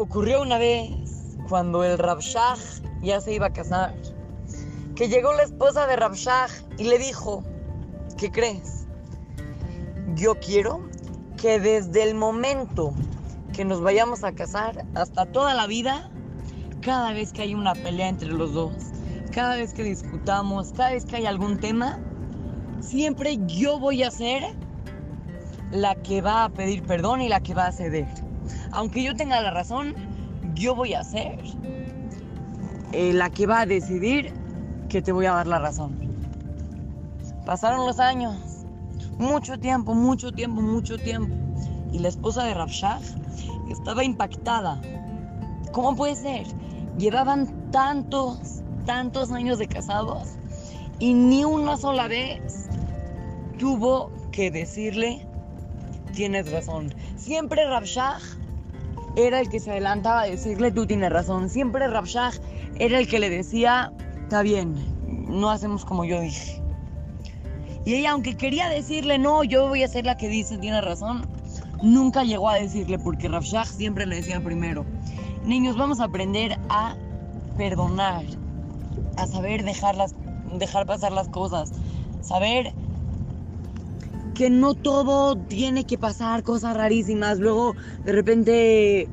Ocurrió una vez cuando el Rabshah ya se iba a casar, que llegó la esposa de Rabshah y le dijo, ¿qué crees? Yo quiero que desde el momento que nos vayamos a casar hasta toda la vida, cada vez que hay una pelea entre los dos, cada vez que discutamos, cada vez que hay algún tema, siempre yo voy a ser la que va a pedir perdón y la que va a ceder. Aunque yo tenga la razón, yo voy a ser eh, la que va a decidir que te voy a dar la razón. Pasaron los años, mucho tiempo, mucho tiempo, mucho tiempo. Y la esposa de Rabshah estaba impactada. ¿Cómo puede ser? Llevaban tantos, tantos años de casados y ni una sola vez tuvo que decirle, tienes razón. Siempre Rabshah era el que se adelantaba a decirle, tú tienes razón. Siempre Rabshah era el que le decía, está bien, no hacemos como yo dije. Y ella, aunque quería decirle, no, yo voy a ser la que dice, tiene razón, nunca llegó a decirle, porque Rabshah siempre le decía primero, niños, vamos a aprender a perdonar, a saber dejar, dejar pasar las cosas, saber que no todo tiene que pasar cosas rarísimas. Luego, de repente,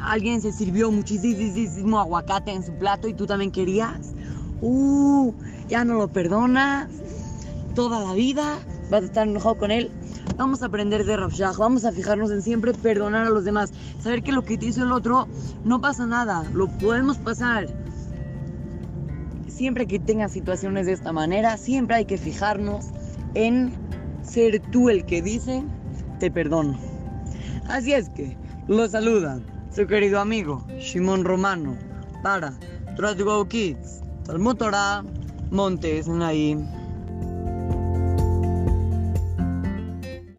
alguien se sirvió muchísimo aguacate en su plato y tú también querías. Uh, ya no lo perdonas. Toda la vida vas a estar enojado con él. Vamos a aprender de Rafshah, vamos a fijarnos en siempre perdonar a los demás. Saber que lo que te hizo el otro no pasa nada, lo podemos pasar. Siempre que tengas situaciones de esta manera, siempre hay que fijarnos en ser tú el que dice, te perdono. Así es que, lo saluda su querido amigo Shimon Romano para Trust Go Kids, Talmud Torah, Montes ahí.